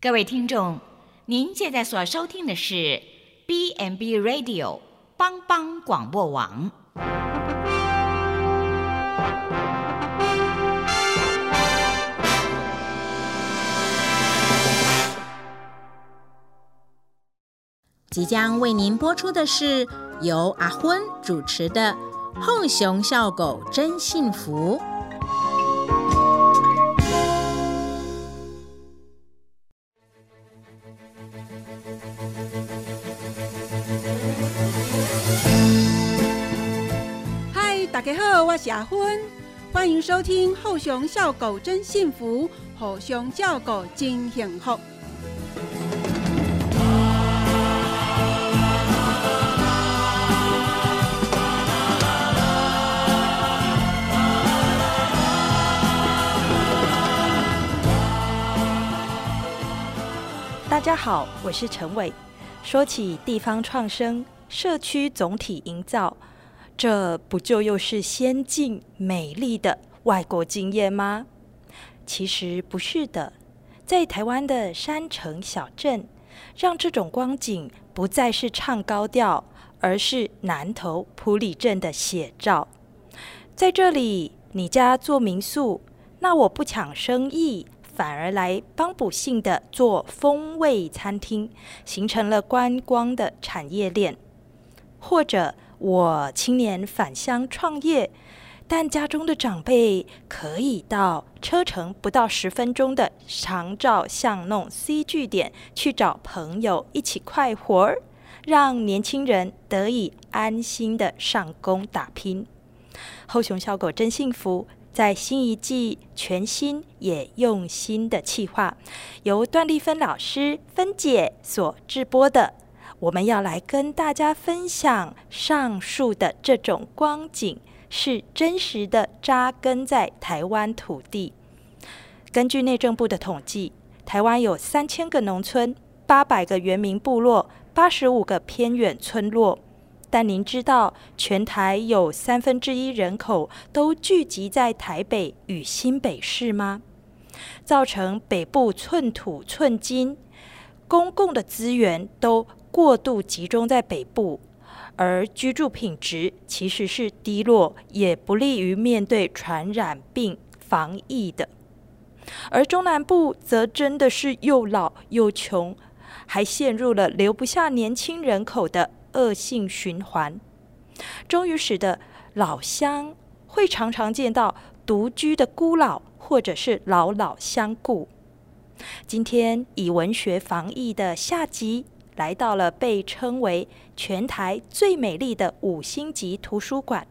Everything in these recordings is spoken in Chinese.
各位听众，您现在所收听的是 B n B Radio 帮帮广播网。即将为您播出的是由阿昏主持的《后熊笑狗真幸福》。我是阿昏，欢迎收听《后熊笑狗真幸福》，后熊叫狗真幸福。大家好，我是陈伟。说起地方创生、社区总体营造，这不就又是先进美丽的外国经验吗？其实不是的，在台湾的山城小镇，让这种光景不再是唱高调，而是南投埔里镇的写照。在这里，你家做民宿，那我不抢生意。反而来帮补性的做风味餐厅，形成了观光的产业链。或者我青年返乡创业，但家中的长辈可以到车程不到十分钟的长照巷弄 C 据点去找朋友一起快活儿，让年轻人得以安心的上工打拼。后熊小狗真幸福。在新一季全新也用心的企划，由段丽芬老师分解所制播的，我们要来跟大家分享上述的这种光景是真实的扎根在台湾土地。根据内政部的统计，台湾有三千个农村、八百个原民部落、八十五个偏远村落。但您知道，全台有三分之一人口都聚集在台北与新北市吗？造成北部寸土寸金，公共的资源都过度集中在北部，而居住品质其实是低落，也不利于面对传染病防疫的。而中南部则真的是又老又穷，还陷入了留不下年轻人口的。恶性循环，终于使得老乡会常常见到独居的孤老，或者是老老相顾。今天以文学防疫的下集，来到了被称为全台最美丽的五星级图书馆。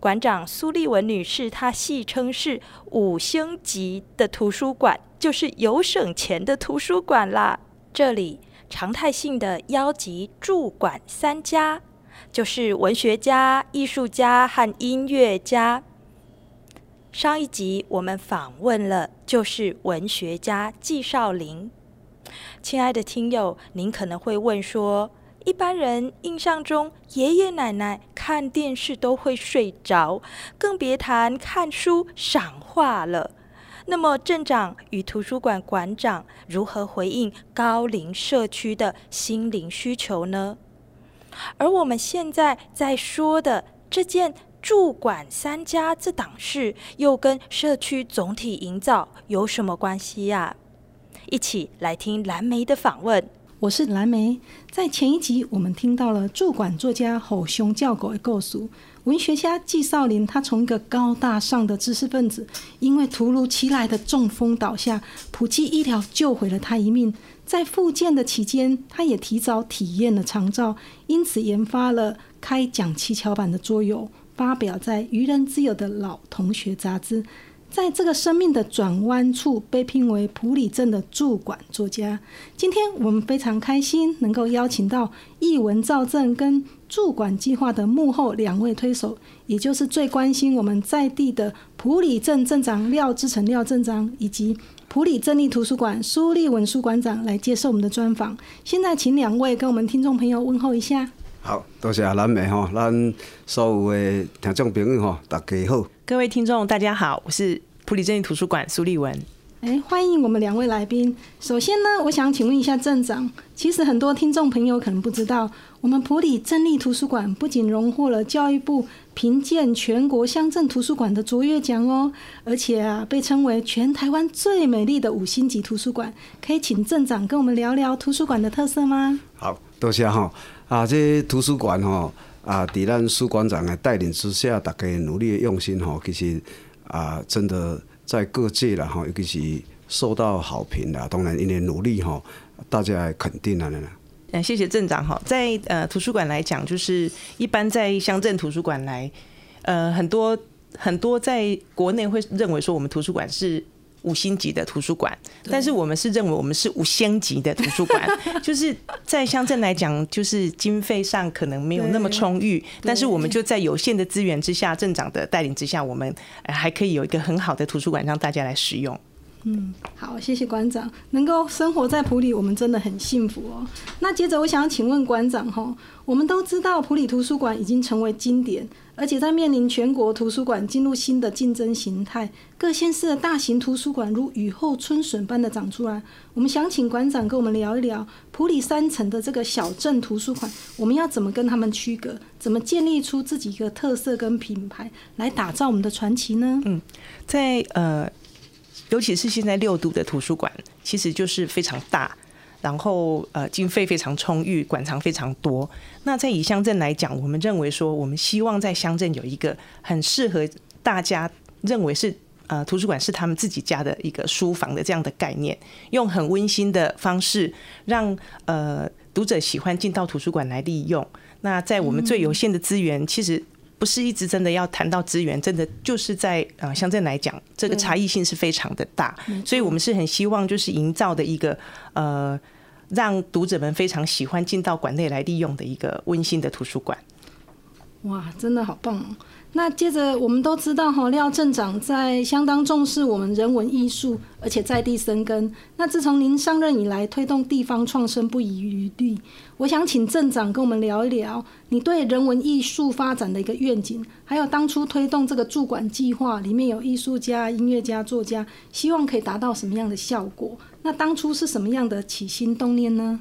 馆长苏丽文女士，她戏称是五星级的图书馆，就是有省钱的图书馆啦。这里。常态性的邀集驻馆三家，就是文学家、艺术家和音乐家。上一集我们访问了，就是文学家纪少林。亲爱的听友，您可能会问说，一般人印象中爷爷奶奶看电视都会睡着，更别谈看书赏画了。那么，镇长与图书馆馆长如何回应高龄社区的心灵需求呢？而我们现在在说的这件驻馆三家这档事，又跟社区总体营造有什么关系呀？一起来听蓝莓的访问。我是蓝莓。在前一集，我们听到了驻馆作家吼熊叫狗的构诉。文学家纪少林，他从一个高大上的知识分子，因为突如其来的中风倒下，普济医疗救回了他一命。在复健的期间，他也提早体验了长照，因此研发了开讲七巧板的桌游，发表在《愚人之友》的老同学杂志。在这个生命的转弯处，被聘为普里镇的驻馆作家。今天我们非常开心，能够邀请到译文造镇跟驻馆计划的幕后两位推手，也就是最关心我们在地的普里镇镇长廖志成廖镇长，以及普里镇立图书馆苏立文书馆长来接受我们的专访。现在请两位跟我们听众朋友问候一下。好，多谢蓝美哈，咱所有的听众朋友哈，大家好。各位听众，大家好，我是普里镇立图书馆苏立文。哎，欢迎我们两位来宾。首先呢，我想请问一下镇长，其实很多听众朋友可能不知道，我们普里镇立图书馆不仅荣获了教育部评鉴全国乡镇图书馆的卓越奖哦，而且啊，被称为全台湾最美丽的五星级图书馆。可以请镇长跟我们聊聊图书馆的特色吗？好，多谢哈。啊，这图书馆哈啊，在咱苏馆长的带领之下，大家努力的用心哈，其实啊，真的。在各界了哈，尤其是受到好评的，当然因为努力哈，大家肯定了呢。嗯，谢谢镇长哈。在呃图书馆来讲，就是一般在乡镇图书馆来，呃很多很多在国内会认为说我们图书馆是。五星级的图书馆，但是我们是认为我们是五星级的图书馆，就是在乡镇来讲，就是经费上可能没有那么充裕，但是我们就在有限的资源之下，镇长的带领之下，我们还可以有一个很好的图书馆让大家来使用。嗯，好，谢谢馆长，能够生活在普里，我们真的很幸福哦。那接着我想请问馆长哈，我们都知道普里图书馆已经成为经典。而且在面临全国图书馆进入新的竞争形态，各县市的大型图书馆如雨后春笋般的长出来。我们想请馆长跟我们聊一聊普里山城的这个小镇图书馆，我们要怎么跟他们区隔？怎么建立出自己一个特色跟品牌，来打造我们的传奇呢？嗯，在呃，尤其是现在六度的图书馆，其实就是非常大。然后呃，经费非常充裕，馆藏非常多。那在以乡镇来讲，我们认为说，我们希望在乡镇有一个很适合大家认为是呃图书馆是他们自己家的一个书房的这样的概念，用很温馨的方式，让呃读者喜欢进到图书馆来利用。那在我们最有限的资源，其实不是一直真的要谈到资源，真的就是在呃乡镇来讲，这个差异性是非常的大。所以我们是很希望就是营造的一个呃。让读者们非常喜欢进到馆内来利用的一个温馨的图书馆。哇，真的好棒哦！那接着我们都知道哈，廖镇长在相当重视我们人文艺术，而且在地生根。那自从您上任以来，推动地方创生不遗余力。我想请镇长跟我们聊一聊，你对人文艺术发展的一个愿景，还有当初推动这个驻馆计划，里面有艺术家、音乐家、作家，希望可以达到什么样的效果？那当初是什么样的起心动念呢？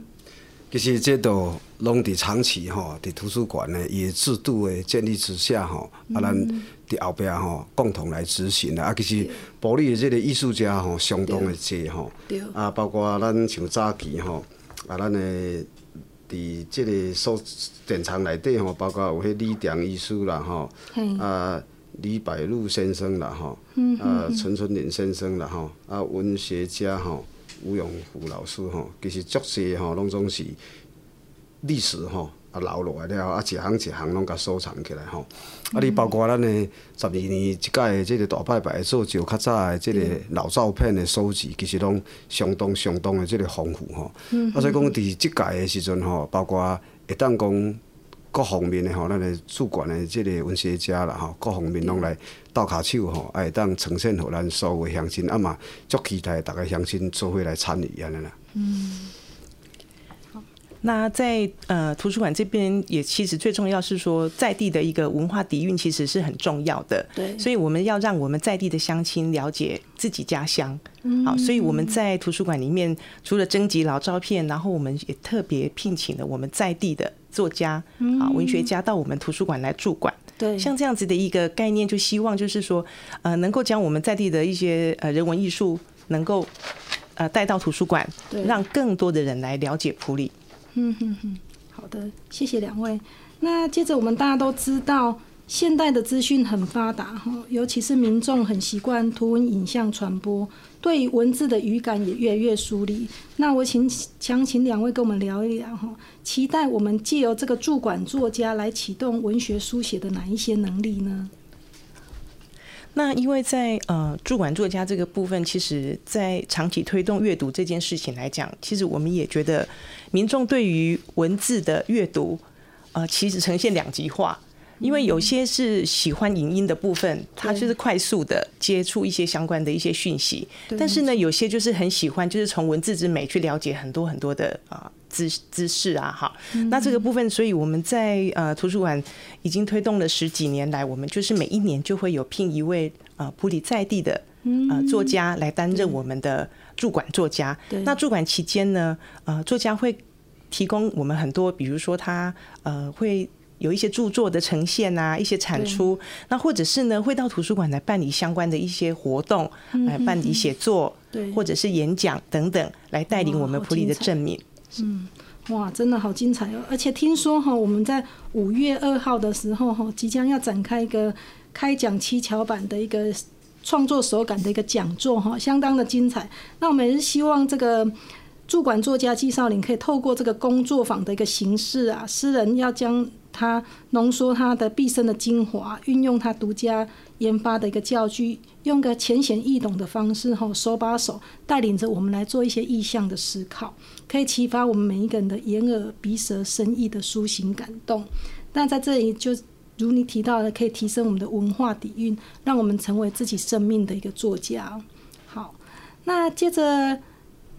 其实这都拢伫长期吼，伫图书馆呢伊制度的建立之下吼，啊，咱伫后壁吼共同来执行的。啊，其实保利的这个艺术家吼相当的多吼，啊，包括咱像早期吼，啊，咱的伫这个收典藏内底吼，包括有迄李典医师啦吼，啊，李百禄先生啦吼，啊，陈春林先生啦吼，啊，文学家吼。吴永福老师吼，其实足些吼，拢总是历史吼啊留落来了，啊一行一行拢甲收藏起来吼。啊，你包括咱的十二年一届的这个大拜拜做就较早的这个老照片的收集，其实拢相当相当的这个丰富吼。啊，所以讲伫即届的时阵吼，包括会当讲。各方面的吼，咱的主管的这个文学家啦吼，各方面拢来倒骹手吼，会当呈现互咱所有乡亲，啊嘛，足期待大家乡亲做伙来参与安尼啦。嗯。那在呃图书馆这边也其实最重要是说在地的一个文化底蕴其实是很重要的，对，所以我们要让我们在地的乡亲了解自己家乡，好，所以我们在图书馆里面除了征集老照片，然后我们也特别聘请了我们在地的作家啊文学家到我们图书馆来驻馆，对，像这样子的一个概念，就希望就是说呃能够将我们在地的一些呃人文艺术能够呃带到图书馆，让更多的人来了解普里。嗯哼哼，好的，谢谢两位。那接着我们大家都知道，现代的资讯很发达哈，尤其是民众很习惯图文影像传播，对文字的语感也越来越疏离。那我请想请两位跟我们聊一聊哈，期待我们借由这个驻馆作家来启动文学书写的哪一些能力呢？那因为在呃驻馆作家这个部分，其实在长期推动阅读这件事情来讲，其实我们也觉得民众对于文字的阅读，呃，其实呈现两极化。因为有些是喜欢影音的部分，他就是快速的接触一些相关的一些讯息；但是呢，有些就是很喜欢，就是从文字之美去了解很多很多的啊知知识啊。哈，那这个部分，所以我们在呃图书馆已经推动了十几年来，我们就是每一年就会有聘一位啊普里在地的呃作家来担任我们的驻馆作家。那驻馆期间呢，呃，作家会提供我们很多，比如说他呃会。有一些著作的呈现啊，一些产出，那或者是呢，会到图书馆来办理相关的一些活动，来办理写作，对或者是演讲等等，来带领我们普里的证明。嗯哇，真的好精彩哦！而且听说哈，我们在五月二号的时候哈，即将要展开一个开讲七巧板的一个创作手感的一个讲座哈，相当的精彩。那我们也是希望这个驻馆作家纪少林可以透过这个工作坊的一个形式啊，诗人要将他浓缩他的毕生的精华，运用他独家研发的一个教具，用个浅显易懂的方式吼，手把手带领着我们来做一些意象的思考。可以启发我们每一个人的眼耳鼻舌身意的抒情感动。那在这里就如你提到的，可以提升我们的文化底蕴，让我们成为自己生命的一个作家。好，那接着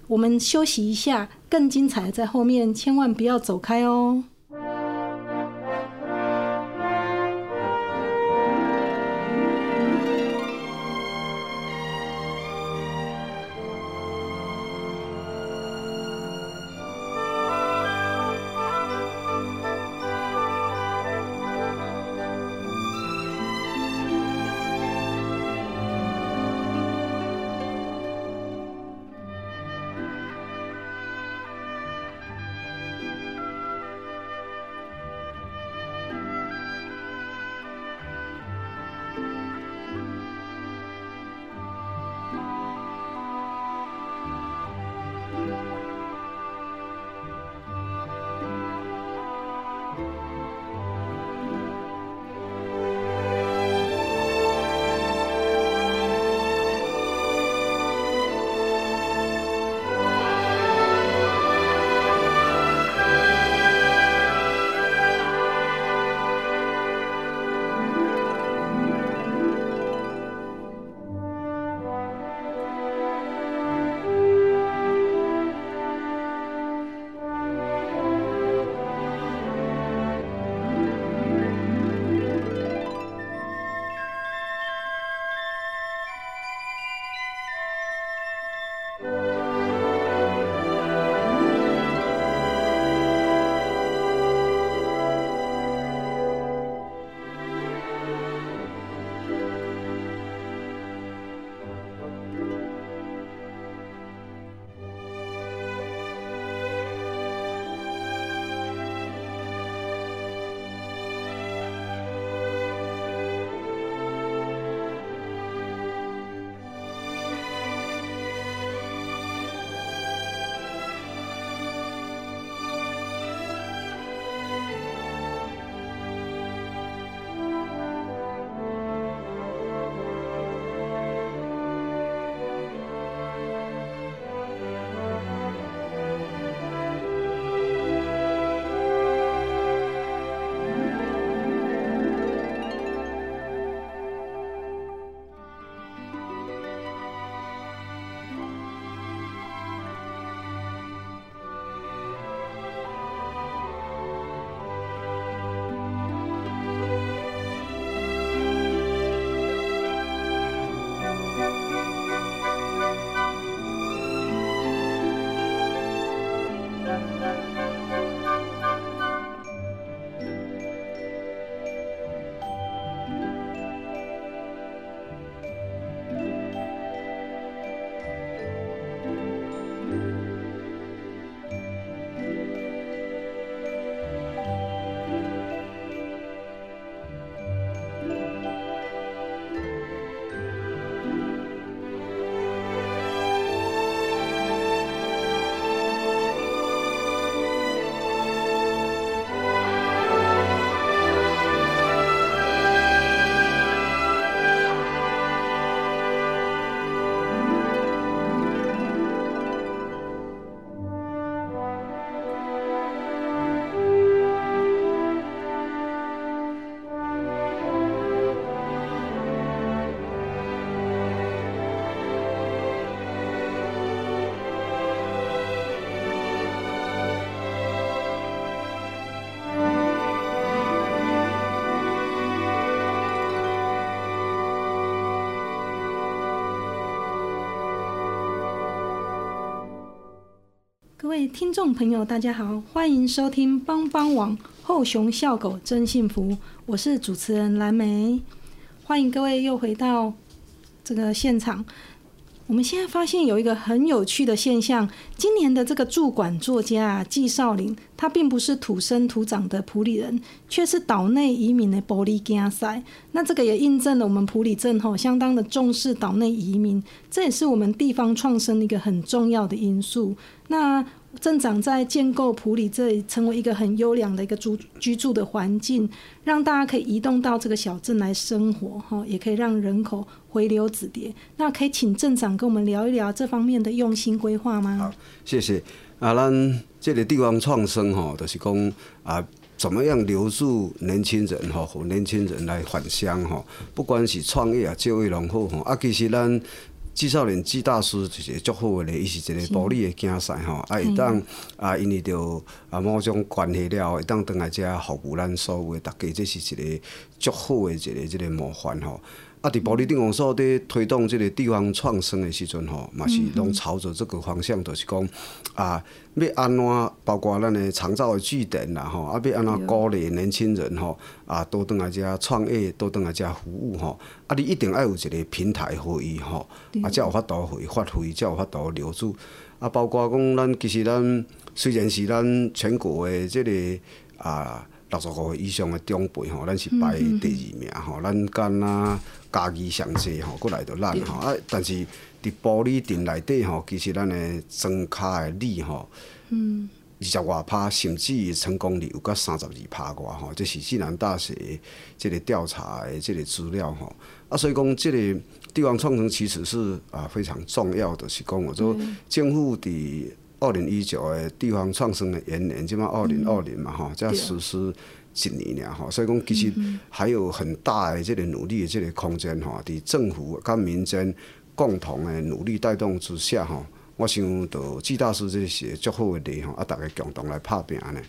我们休息一下，更精彩的在后面，千万不要走开哦。各位听众朋友，大家好，欢迎收听帮帮网后熊笑狗真幸福，我是主持人蓝莓，欢迎各位又回到这个现场。我们现在发现有一个很有趣的现象，今年的这个驻馆作家啊，纪少林，他并不是土生土长的普里人，却是岛内移民的玻璃加塞。那这个也印证了我们普里镇吼相当的重视岛内移民，这也是我们地方创生的一个很重要的因素。那镇长在建构普里这里，成为一个很优良的一个住居住的环境，让大家可以移动到这个小镇来生活，哈，也可以让人口回流子迭。那可以请镇长跟我们聊一聊这方面的用心规划吗？好，谢谢。啊，咱这个地方创生吼，就是讲啊，怎么样留住年轻人吼，和年轻人来返乡吼，不管是创业啊、就业拢好吼，啊，其实咱。纪少连纪大师就是足好诶咧，伊是一个玻璃诶竞赛吼，啊，会当啊，因为着啊某种关系了，会当倒来遮服务咱所有诶大家，这是一个足好诶一个即个模范吼。啊，伫玻璃电工所伫推动即个地方创生的时阵吼，嘛是拢朝着这个方向，就是讲啊，要安怎包括咱的长照的据点啦吼，啊，要安怎鼓励年轻人吼，啊，多倒来遮创业，多倒来遮服务吼，啊，你一定要有一个平台互伊吼，啊，才有法度互伊发挥，才有法度留住。啊，包括讲咱其实咱虽然是咱全国的即个啊六十五岁以上的长辈吼，咱是排第二名吼，咱干啊。家己上济吼，过来着咱吼啊！但是伫玻璃镇内底吼，其实咱的庄卡的率吼，嗯二十外趴，甚至成功率有到三十二趴外吼。这是暨南大学即个调查的即个资料吼。啊，所以讲即个地方创生其实是啊非常重要的，是讲我说政府伫二零一九的地方创生的元年，即嘛二零二零嘛吼，才实施。一年了吼，所以讲其实还有很大的这个努力的这个空间吼，伫政府跟民间共同的努力带动之下吼，我想到季大师这些足好的力吼，啊，大家共同来拍拼呢。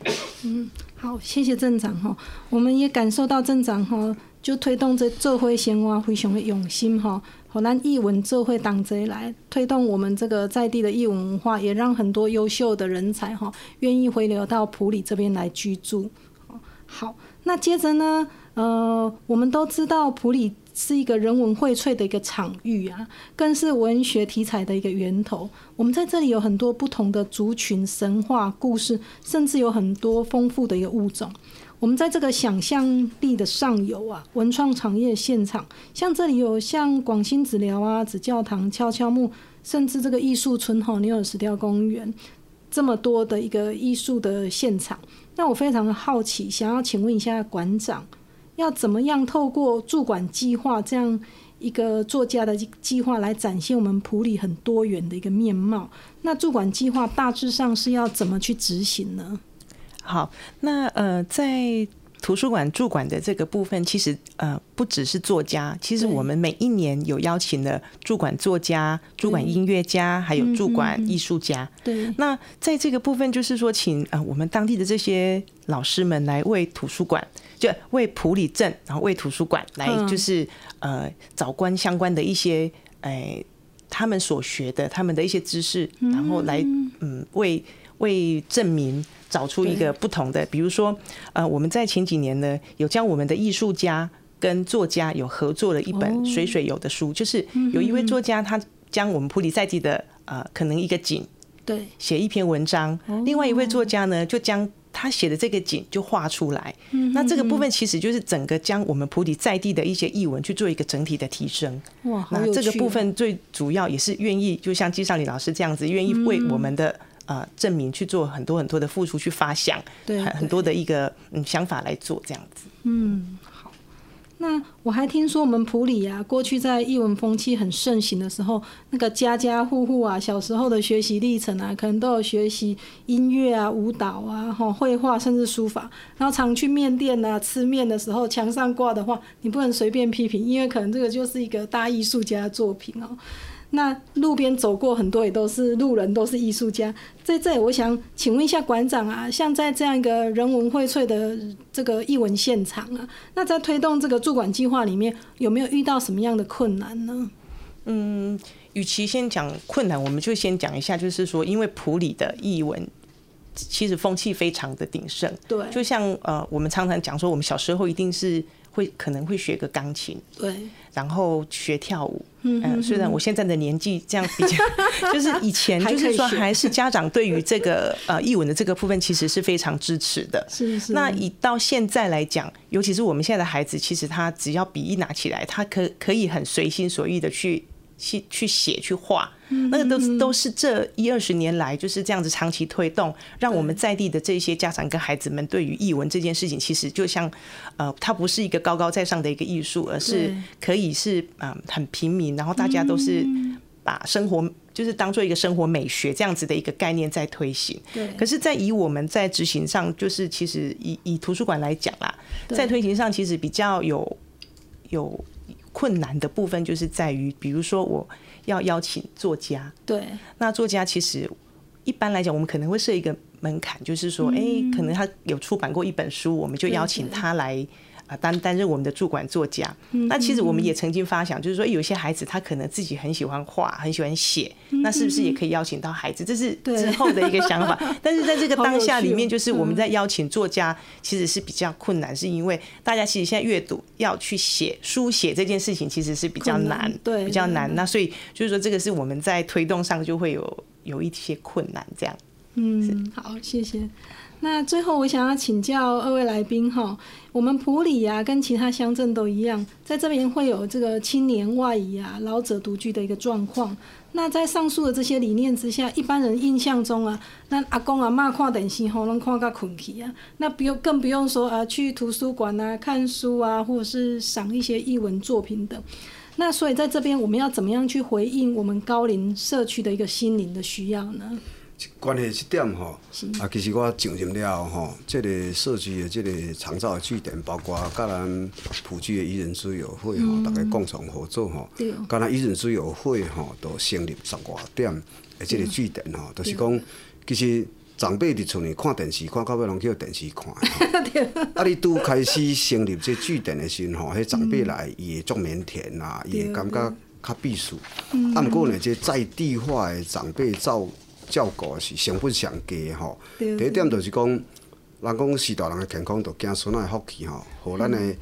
嗯，好，谢谢镇长吼，我们也感受到镇长吼，就推动这做会生活非常的用心吼，好咱艺文做会党这来推动我们这个在地的艺文文化，也让很多优秀的人才哈愿意回流到普里这边来居住。好，那接着呢？呃，我们都知道普里是一个人文荟萃的一个场域啊，更是文学题材的一个源头。我们在这里有很多不同的族群、神话故事，甚至有很多丰富的一个物种。我们在这个想象力的上游啊，文创产业现场，像这里有像广兴子寮啊、紫教堂、悄悄木，甚至这个艺术村哈、牛尔石雕公园，这么多的一个艺术的现场。那我非常的好奇，想要请问一下馆长，要怎么样透过驻馆计划这样一个作家的计划来展现我们普里很多元的一个面貌？那驻馆计划大致上是要怎么去执行呢？好，那呃在。图书馆驻馆的这个部分，其实呃不只是作家，其实我们每一年有邀请的驻馆作家、驻馆音乐家，还有驻馆艺术家。对。那在这个部分，就是说，请呃我们当地的这些老师们来为图书馆，就为普里镇，然后为图书馆来，就是呃找关相关的一些哎他们所学的他们的一些知识，然后来嗯为为证明。找出一个不同的，比如说，呃，我们在前几年呢，有将我们的艺术家跟作家有合作了一本水水有的书，就是有一位作家，他将我们普里在地的呃，可能一个景，对，写一篇文章；，另外一位作家呢，就将他写的这个景就画出来。那这个部分其实就是整个将我们普里在地的一些译文去做一个整体的提升。哇，那这个部分最主要也是愿意，就像季少礼老师这样子，愿意为我们的。呃，证明去做很多很多的付出，去发想，对很多的一个嗯想法来做这样子。嗯，好。那我还听说我们普里啊，过去在译文风气很盛行的时候，那个家家户户啊，小时候的学习历程啊，可能都有学习音乐啊、舞蹈啊、哈绘画，甚至书法。然后常去面店啊吃面的时候，墙上挂的话，你不能随便批评，因为可能这个就是一个大艺术家的作品哦。那路边走过很多也都是路人，都是艺术家。在这里，我想请问一下馆长啊，像在这样一个人文荟萃的这个艺文现场啊，那在推动这个驻馆计划里面，有没有遇到什么样的困难呢？嗯。与其先讲困难，我们就先讲一下，就是说，因为普里的译文其实风气非常的鼎盛，对就像呃，我们常常讲说，我们小时候一定是会可能会学个钢琴，对，然后学跳舞。嗯，虽然我现在的年纪这样比较，就是以前就是说，还是家长对于这个呃译文的这个部分，其实是非常支持的。是是。那以到现在来讲，尤其是我们现在的孩子，其实他只要笔一拿起来，他可可以很随心所欲的去去去写去画，那个都是都是这一二十年来就是这样子长期推动，让我们在地的这些家长跟孩子们对于译文这件事情，其实就像呃，它不是一个高高在上的一个艺术，而是可以是嗯、很平民，然后大家都是把生活就是当做一个生活美学这样子的一个概念在推行。对。可是，在以我们在执行上，就是其实以以图书馆来讲啦，在推行上其实比较有有困难的部分，就是在于，比如说我要邀请作家，对。那作家其实一般来讲，我们可能会设一个门槛，就是说，哎、可能他有出版过一本书，我们就邀请他来。啊，担担任我们的驻馆作家。那其实我们也曾经发想，就是说，有些孩子他可能自己很喜欢画，很喜欢写，那是不是也可以邀请到孩子？这是之后的一个想法。但是在这个当下里面，就是我们在邀请作家，其实是比较困难，是因为大家其实现在阅读要去写书写这件事情，其实是比较难难，对比较难。那所以就是说，这个是我们在推动上就会有有一些困难，这样。嗯，好，谢谢。那最后我想要请教二位来宾哈，我们普里啊跟其他乡镇都一样，在这边会有这个青年外移啊、老者独居的一个状况。那在上述的这些理念之下，一般人印象中啊，那阿公阿嬷看电视吼，拢看到困去啊，那不用更不用说啊，去图书馆啊看书啊，或者是赏一些译文作品等。那所以在这边，我们要怎么样去回应我们高龄社区的一个心灵的需要呢？关系这点吼，啊，其实我上任了后吼，这个社区的这个长照的据点，包括甲咱普及的宜人之友会吼，大家共同合作吼对，敢若宜人之友会吼，都成立十外点的这个据点吼，就是讲，其实长辈伫厝里看电视，看到尾拢叫电视看。啊，你拄开始成立这据点的时阵吼，迄长辈来伊会足腼腆啦，伊会感觉较避暑。啊，毋过呢，这在地化的长辈照照顾是成本上低的吼。第一点就是讲，人讲四大人的健康，就惊孙仔的福气吼，互咱的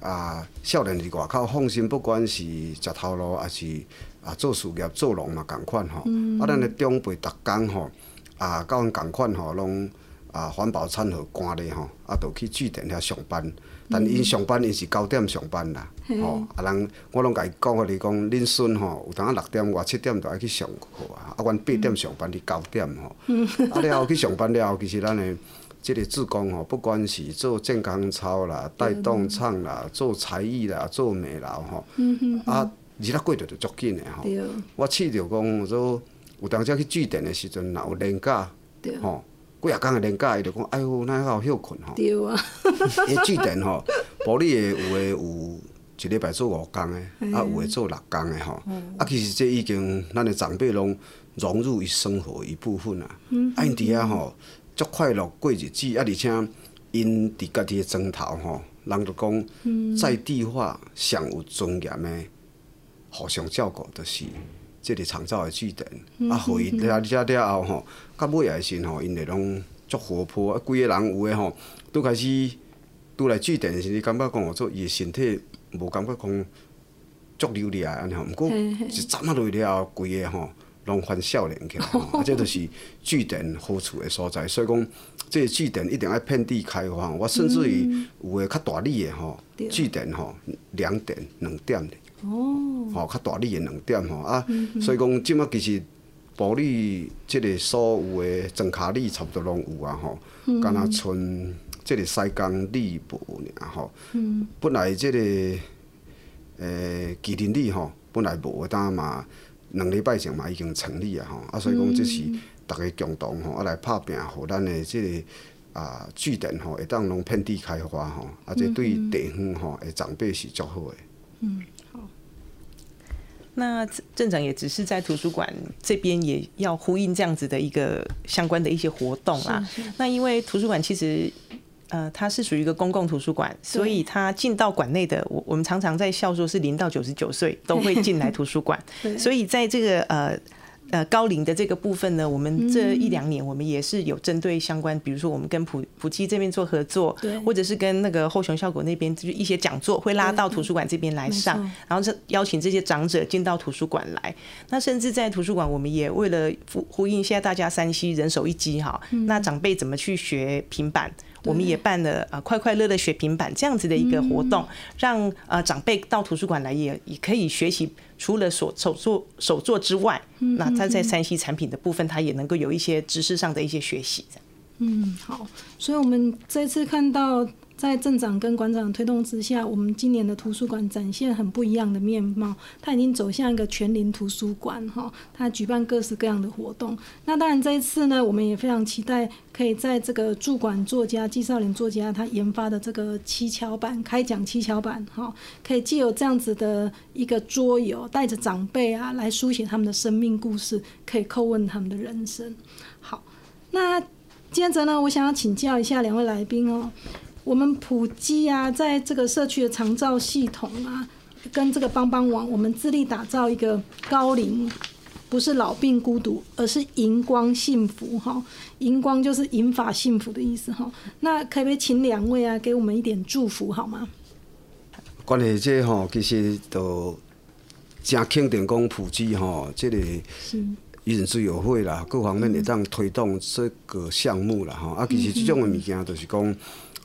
啊少年伫外口放心，不管是食头路，还是啊做事业、做农嘛共款吼。啊，咱的长辈逐工吼啊，甲阮共款吼，拢啊环保餐盒赶咧吼，啊，就去据点遐上班。但因上班因是九点上班啦，吼啊人我拢甲伊讲互伊讲，恁孙吼有当啊六点外七点就爱去上课啊，啊阮八点上班，你九点吼，啊了后去上班了后，其实咱的即个志工吼，不管是做健康操啦、带动唱啦、做才艺啦、做美劳吼，啊日仔过着就足紧的吼。我试着讲说，有当时去据点的时阵，若有年假，吼，几啊工的年假，伊就讲，哎哟，哪有休困吼？对啊，伊据点吼，保利的有诶有一礼拜做五工的，啊有诶做六工的吼。啊，其实这已经咱的长辈拢融入伊生活一部分啊。啊，因伫遐吼，足快乐过日子，啊，而且因伫家己的砖头吼，人就讲在地化上有尊严的，互相照顾，就是。即个长照的据点，啊，互伊了了了后吼，到尾也是吼，因会拢足活泼，啊，规个人有诶吼，拄开始拄来据点的时，你感觉讲吼，做伊的身体无感觉讲足流利安尼吼，毋过一站啊落去了后，规个吼拢翻少年起来 吼，啊，这就是据点好处的所在。所以讲，这个据点一定要遍地开花。我甚至于有诶较大力的吼，据点吼两点两点的。哦，吼、较大力的两点吼啊，所以讲即马其实保利即个所有的庄卡里差不多拢有啊吼，敢若剩即个西江里无尔吼。本来即、个诶麒麟里吼，本来无，当嘛两礼拜前嘛已经成立啊吼，啊所以讲这是逐个共同吼啊来拍拼，互咱的即、个。啊，据点吼会当拢遍地开花吼，啊，这对地方吼的长辈是足好的。那镇长也只是在图书馆这边也要呼应这样子的一个相关的一些活动啦。那因为图书馆其实呃，它是属于一个公共图书馆，所以它进到馆内的，我我们常常在笑说是零到九十九岁都会进来图书馆，所以在这个呃。呃，高龄的这个部分呢，我们这一两年我们也是有针对相关，比如说我们跟普普基这边做合作，或者是跟那个后熊效果那边，就一些讲座会拉到图书馆这边来上，然后这邀请这些长者进到图书馆来。那甚至在图书馆，我们也为了呼呼应现在大家山西人手一机哈，那长辈怎么去学平板？我们也办了呃快快乐乐学平板这样子的一个活动，让呃长辈到图书馆来也也可以学习，除了手手作手作之外，那他在山西产品的部分，他也能够有一些知识上的一些学习。嗯，好，所以我们这次看到。在镇长跟馆长推动之下，我们今年的图书馆展现很不一样的面貌。它已经走向一个全龄图书馆，哈，它举办各式各样的活动。那当然这一次呢，我们也非常期待可以在这个驻馆作家纪少林作家他研发的这个七巧板开讲七巧板，哈，可以既有这样子的一个桌游，带着长辈啊来书写他们的生命故事，可以叩问他们的人生。好，那接着呢，我想要请教一下两位来宾哦。我们普及啊，在这个社区的长照系统啊，跟这个帮帮网，我们致力打造一个高龄，不是老病孤独，而是荧光幸福哈。荧光就是银发幸福的意思哈。那可不可以请两位啊，给我们一点祝福好吗？关于这吼，其实都真肯定讲普及吼，这个医人自由会啦，各方面会当推动这个项目啦哈。啊，其实这种的物件就是讲。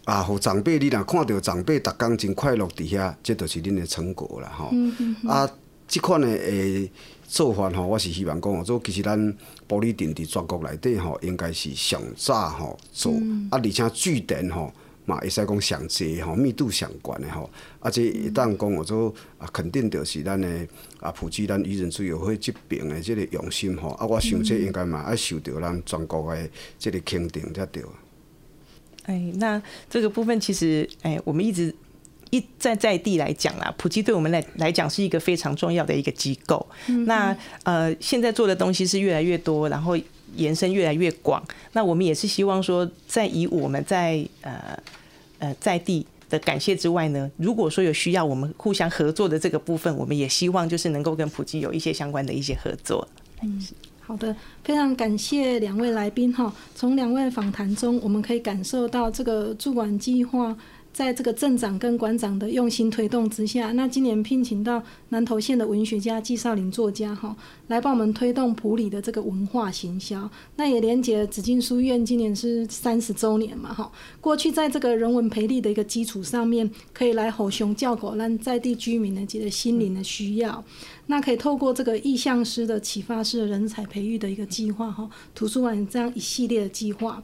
啊，互长辈，你若看到长辈逐工真快乐伫遐，这都是恁的成果啦，吼。啊，即款的诶做法吼，我是希望讲哦，做其实咱玻璃店伫全国内底吼，应该是上早吼做，啊，而且据点吼嘛会使讲上济吼，密度上悬的吼。啊，这一旦讲我，做啊，肯定就是咱的啊，普及咱愚人自由会即边的即个用心吼。啊，我想这应该嘛爱受到咱全国的即个肯定才对。哎，那这个部分其实，哎，我们一直一在在地来讲啦，普及对我们来来讲是一个非常重要的一个机构。那呃，现在做的东西是越来越多，然后延伸越来越广。那我们也是希望说，在以我们在呃呃在地的感谢之外呢，如果说有需要我们互相合作的这个部分，我们也希望就是能够跟普及有一些相关的一些合作。嗯。好的，非常感谢两位来宾哈。从两位访谈中，我们可以感受到这个驻管计划。在这个镇长跟馆长的用心推动之下，那今年聘请到南投县的文学家纪少林作家哈，来帮我们推动普里的这个文化行销。那也连接紫金书院今年是三十周年嘛哈。过去在这个人文培力的一个基础上面，可以来吼熊叫狗，让在地居民呢这个心灵的需要。那可以透过这个意向师的启发式人才培育的一个计划哈，图书馆这样一系列的计划，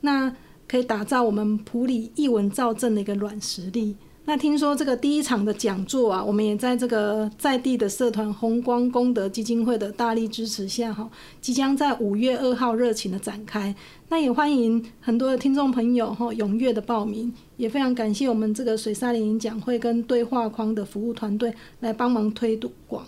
那。可以打造我们普里艺文造镇的一个软实力。那听说这个第一场的讲座啊，我们也在这个在地的社团红光功德基金会的大力支持下，哈，即将在五月二号热情的展开。那也欢迎很多的听众朋友哈踊跃的报名，也非常感谢我们这个水沙林演讲会跟对话框的服务团队来帮忙推广。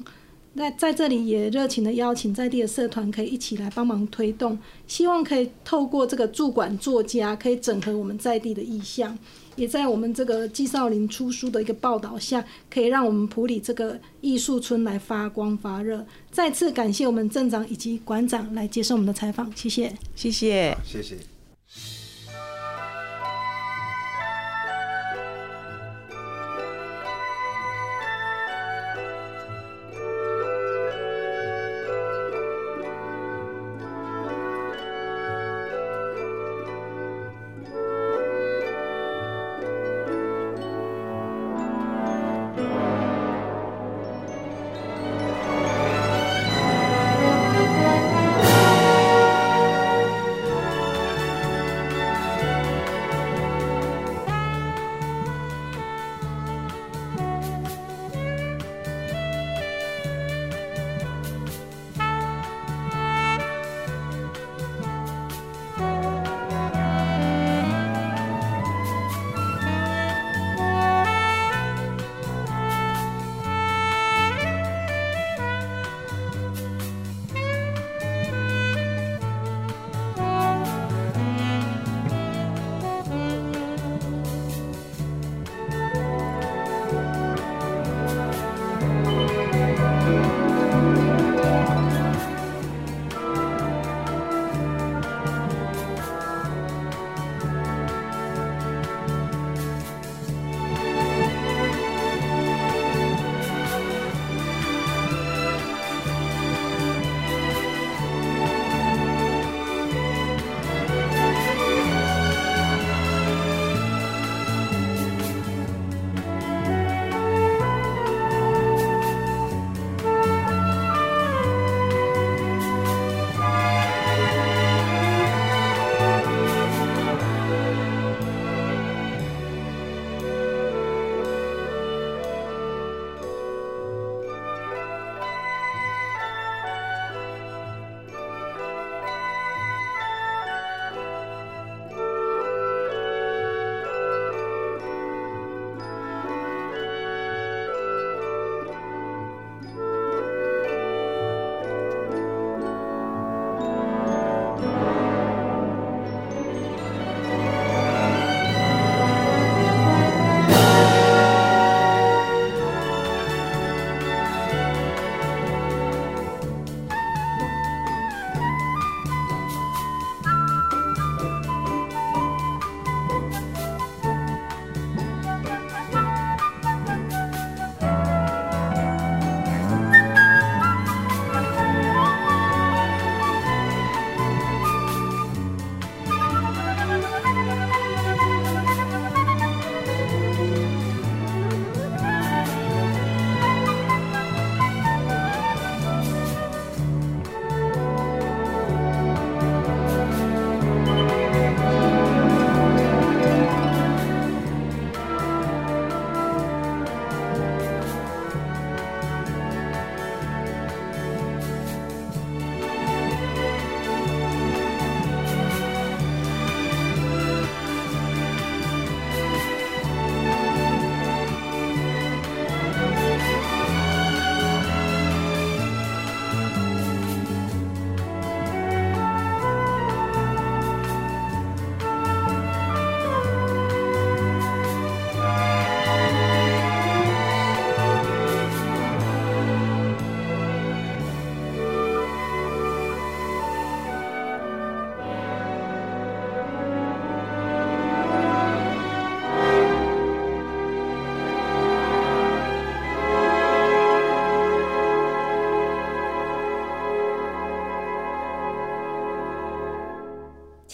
那在这里也热情的邀请在地的社团可以一起来帮忙推动，希望可以透过这个驻馆作家，可以整合我们在地的意向，也在我们这个季少林出书的一个报道下，可以让我们普里这个艺术村来发光发热。再次感谢我们镇长以及馆长来接受我们的采访，谢谢，谢谢，谢谢。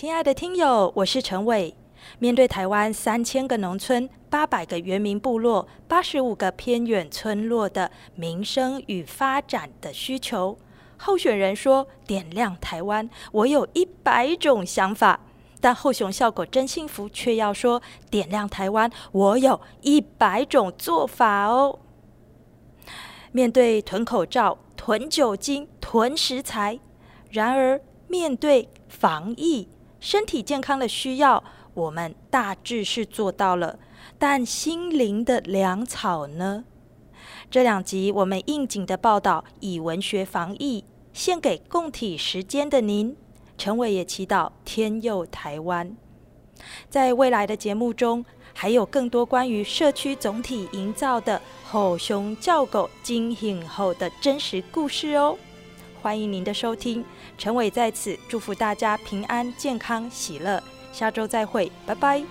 亲爱的听友，我是陈伟。面对台湾三千个农村、八百个原民部落、八十五个偏远村落的民生与发展的需求，候选人说：“点亮台湾，我有一百种想法。”但后熊效果真幸福，却要说：“点亮台湾，我有一百种做法哦。”面对囤口罩、囤酒精、囤食材，然而面对防疫、身体健康的需要，我们大致是做到了。但心灵的粮草呢？这两集我们应景的报道，以文学防疫献给共体时间的您。陈伟也祈祷天佑台湾。在未来的节目中。还有更多关于社区总体营造的吼熊叫狗惊醒后的真实故事哦！欢迎您的收听，陈伟在此祝福大家平安、健康、喜乐，下周再会，拜拜。